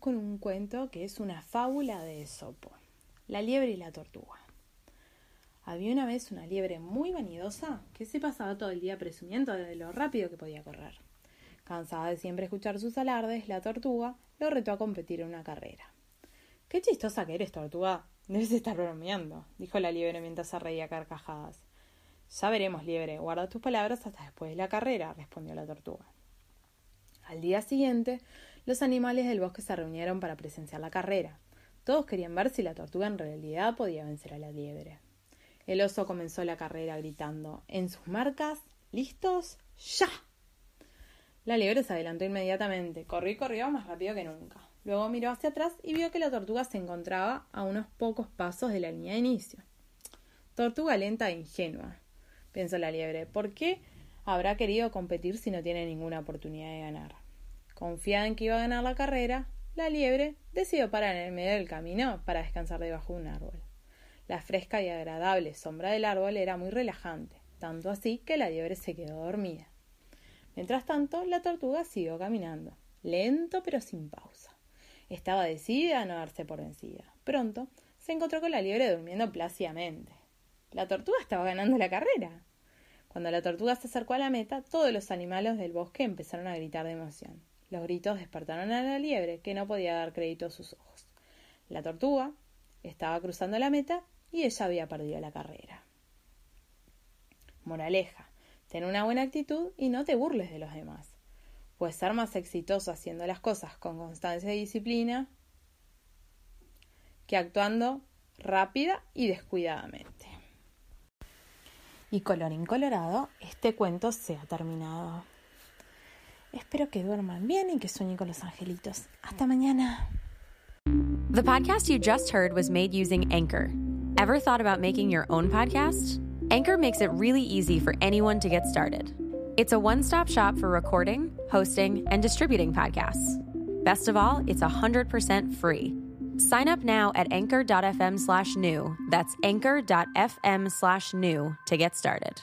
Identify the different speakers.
Speaker 1: Con un cuento que es una fábula de Esopo. La liebre y la tortuga. Había una vez una liebre muy vanidosa que se pasaba todo el día presumiendo de lo rápido que podía correr. Cansada de siempre escuchar sus alardes, la tortuga lo retó a competir en una carrera. Qué chistosa que eres, tortuga. Debes estar bromeando, dijo la liebre mientras se reía carcajadas. Ya veremos, liebre. Guarda tus palabras hasta después de la carrera, respondió la tortuga. Al día siguiente, los animales del bosque se reunieron para presenciar la carrera. Todos querían ver si la tortuga en realidad podía vencer a la liebre. El oso comenzó la carrera gritando En sus marcas, listos, ya. La liebre se adelantó inmediatamente, corrió y corrió más rápido que nunca. Luego miró hacia atrás y vio que la tortuga se encontraba a unos pocos pasos de la línea de inicio. Tortuga lenta e ingenua, pensó la liebre. ¿Por qué habrá querido competir si no tiene ninguna oportunidad de ganar? Confiada en que iba a ganar la carrera, la liebre decidió parar en el medio del camino para descansar debajo de un árbol. La fresca y agradable sombra del árbol era muy relajante, tanto así que la liebre se quedó dormida. Mientras tanto, la tortuga siguió caminando, lento pero sin pausa. Estaba decidida a no darse por vencida. Pronto se encontró con la liebre durmiendo plácidamente. La tortuga estaba ganando la carrera. Cuando la tortuga se acercó a la meta, todos los animales del bosque empezaron a gritar de emoción. Los gritos despertaron a la liebre, que no podía dar crédito a sus ojos. La tortuga estaba cruzando la meta y ella había perdido la carrera. Moraleja, ten una buena actitud y no te burles de los demás. Puedes ser más exitoso haciendo las cosas con constancia y disciplina que actuando rápida y descuidadamente. Y colorín colorado, este cuento se ha terminado. Espero que duerman bien y que sueñen con los angelitos. Hasta mañana.
Speaker 2: The podcast you just heard was made using Anchor. Ever thought about making your own podcast? Anchor makes it really easy for anyone to get started. It's a one stop shop for recording, hosting, and distributing podcasts. Best of all, it's 100% free. Sign up now at anchor.fm slash new. That's anchor.fm slash new to get started.